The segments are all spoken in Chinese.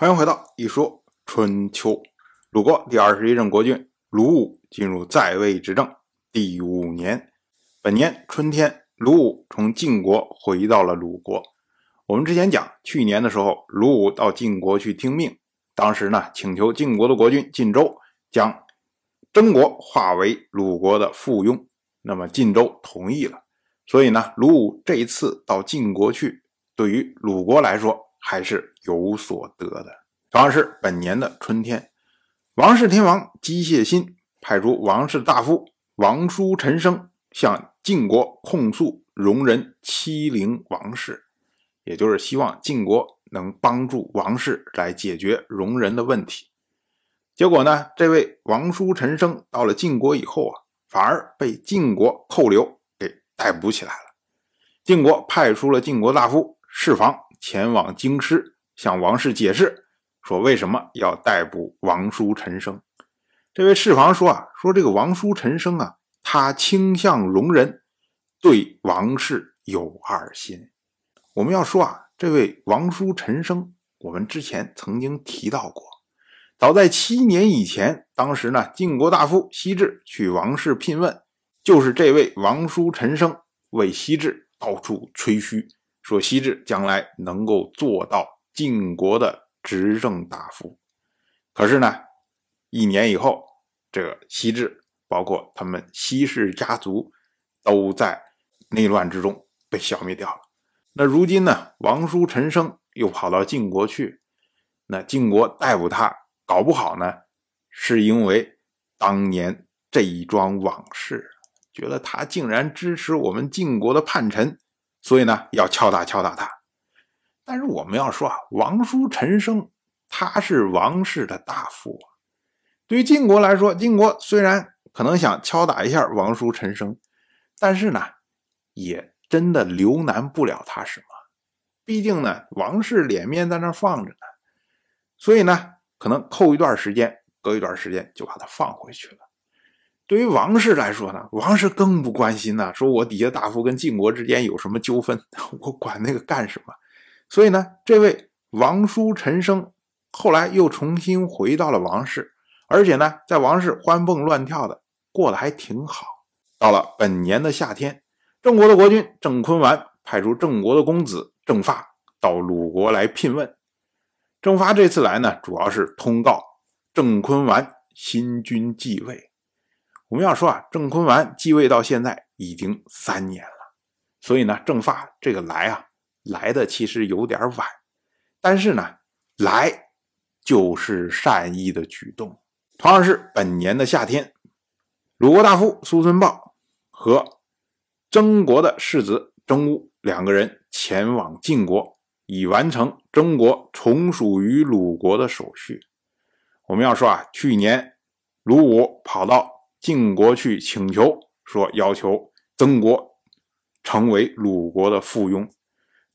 欢迎回到一说春秋。鲁国第二十一任国君鲁武进入在位执政第五年，本年春天，鲁武从晋国回到了鲁国。我们之前讲，去年的时候，鲁武到晋国去听命，当时呢，请求晋国的国君晋州将曾国划为鲁国的附庸，那么晋州同意了。所以呢，鲁武这一次到晋国去，对于鲁国来说。还是有所得的。同样是本年的春天，王室天王姬谢新派出王室大夫王叔陈生向晋国控诉戎人欺凌王室，也就是希望晋国能帮助王室来解决戎人的问题。结果呢，这位王叔陈生到了晋国以后啊，反而被晋国扣留给逮捕起来了。晋国派出了晋国大夫释房。前往京师向王氏解释，说为什么要逮捕王叔陈生。这位侍房说啊，说这个王叔陈生啊，他倾向容人，对王氏有二心。我们要说啊，这位王叔陈生，我们之前曾经提到过，早在七年以前，当时呢，晋国大夫西至去王室聘问，就是这位王叔陈生为西至到处吹嘘。说西至将来能够做到晋国的执政大夫，可是呢，一年以后，这个西至包括他们西氏家族都在内乱之中被消灭掉了。那如今呢，王叔陈生又跑到晋国去，那晋国逮捕他，搞不好呢，是因为当年这一桩往事，觉得他竟然支持我们晋国的叛臣。所以呢，要敲打敲打他。但是我们要说啊，王叔陈生他是王室的大夫啊。对于晋国来说，晋国虽然可能想敲打一下王叔陈生，但是呢，也真的留难不了他什么。毕竟呢，王室脸面在那放着呢。所以呢，可能扣一段时间，隔一段时间就把他放回去了。对于王室来说呢，王室更不关心呢。说我底下大夫跟晋国之间有什么纠纷，我管那个干什么？所以呢，这位王叔陈生后来又重新回到了王室，而且呢，在王室欢蹦乱跳的，过得还挺好。到了本年的夏天，郑国的国君郑坤完派出郑国的公子郑发到鲁国来聘问。郑发这次来呢，主要是通告郑坤完新君继位。我们要说啊，郑坤完继位到现在已经三年了，所以呢，郑发这个来啊，来的其实有点晚，但是呢，来就是善意的举动。同样是本年的夏天，鲁国大夫苏孙豹和曾国的世子曾乌两个人前往晋国，以完成曾国从属于鲁国的手续。我们要说啊，去年鲁武跑到。晋国去请求说，要求曾国成为鲁国的附庸。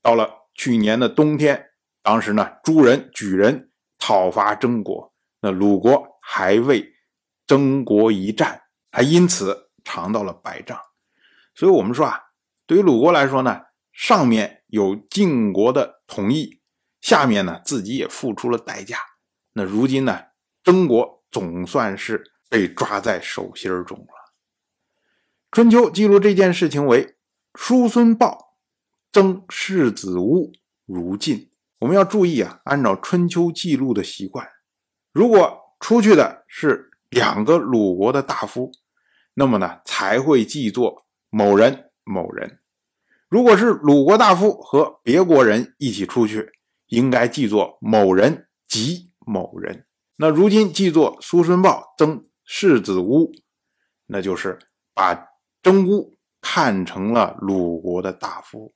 到了去年的冬天，当时呢，诸人举人讨伐曾国，那鲁国还为曾国一战，还因此尝到了败仗。所以，我们说啊，对于鲁国来说呢，上面有晋国的同意，下面呢自己也付出了代价。那如今呢，曾国总算是。被抓在手心中了。春秋记录这件事情为叔孙豹争世子乌如晋。我们要注意啊，按照春秋记录的习惯，如果出去的是两个鲁国的大夫，那么呢才会记作某人某人；如果是鲁国大夫和别国人一起出去，应该记作某人及某人。那如今记作叔孙豹争。世子乌，那就是把曾乌看成了鲁国的大夫，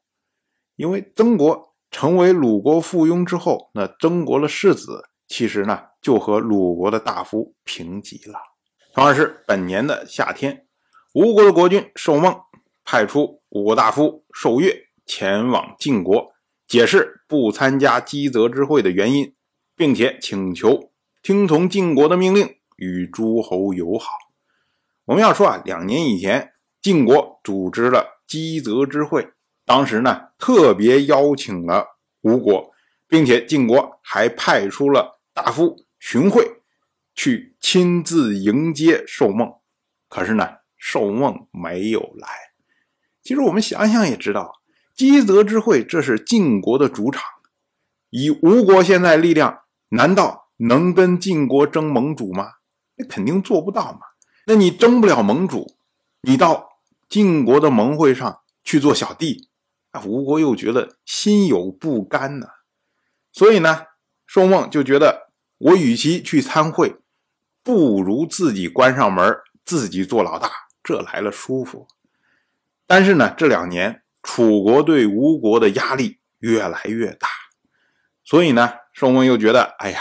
因为曾国成为鲁国附庸之后，那曾国的世子其实呢就和鲁国的大夫平级了。同样是本年的夏天，吴国的国君寿梦派出吴国大夫寿月前往晋国，解释不参加姬泽之会的原因，并且请求听从晋国的命令。与诸侯友好。我们要说啊，两年以前，晋国组织了基泽之会，当时呢，特别邀请了吴国，并且晋国还派出了大夫荀惠去亲自迎接寿梦。可是呢，寿梦没有来。其实我们想想也知道，基泽之会这是晋国的主场，以吴国现在力量，难道能跟晋国争盟主吗？那肯定做不到嘛。那你争不了盟主，你到晋国的盟会上去做小弟，啊，吴国又觉得心有不甘呢。所以呢，寿梦就觉得，我与其去参会，不如自己关上门，自己做老大，这来了舒服。但是呢，这两年楚国对吴国的压力越来越大，所以呢，寿梦又觉得，哎呀。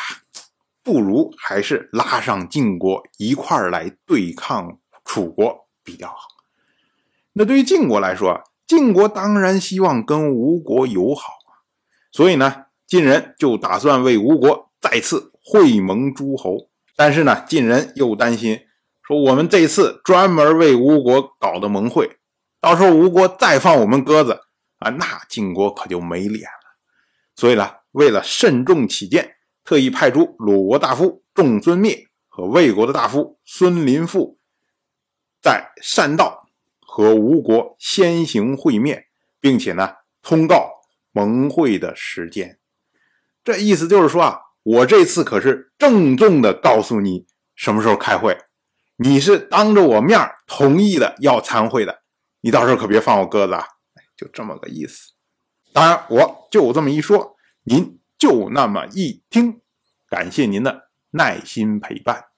不如还是拉上晋国一块儿来对抗楚国比较好。那对于晋国来说，晋国当然希望跟吴国友好啊，所以呢，晋人就打算为吴国再次会盟诸侯。但是呢，晋人又担心说，我们这次专门为吴国搞的盟会，到时候吴国再放我们鸽子啊，那晋国可就没脸了。所以呢，为了慎重起见。特意派出鲁国大夫仲孙灭和魏国的大夫孙林父，在善道和吴国先行会面，并且呢通告盟会的时间。这意思就是说啊，我这次可是郑重的告诉你什么时候开会，你是当着我面同意的要参会的，你到时候可别放我鸽子啊！就这么个意思。当然，我就这么一说，您。就那么一听，感谢您的耐心陪伴。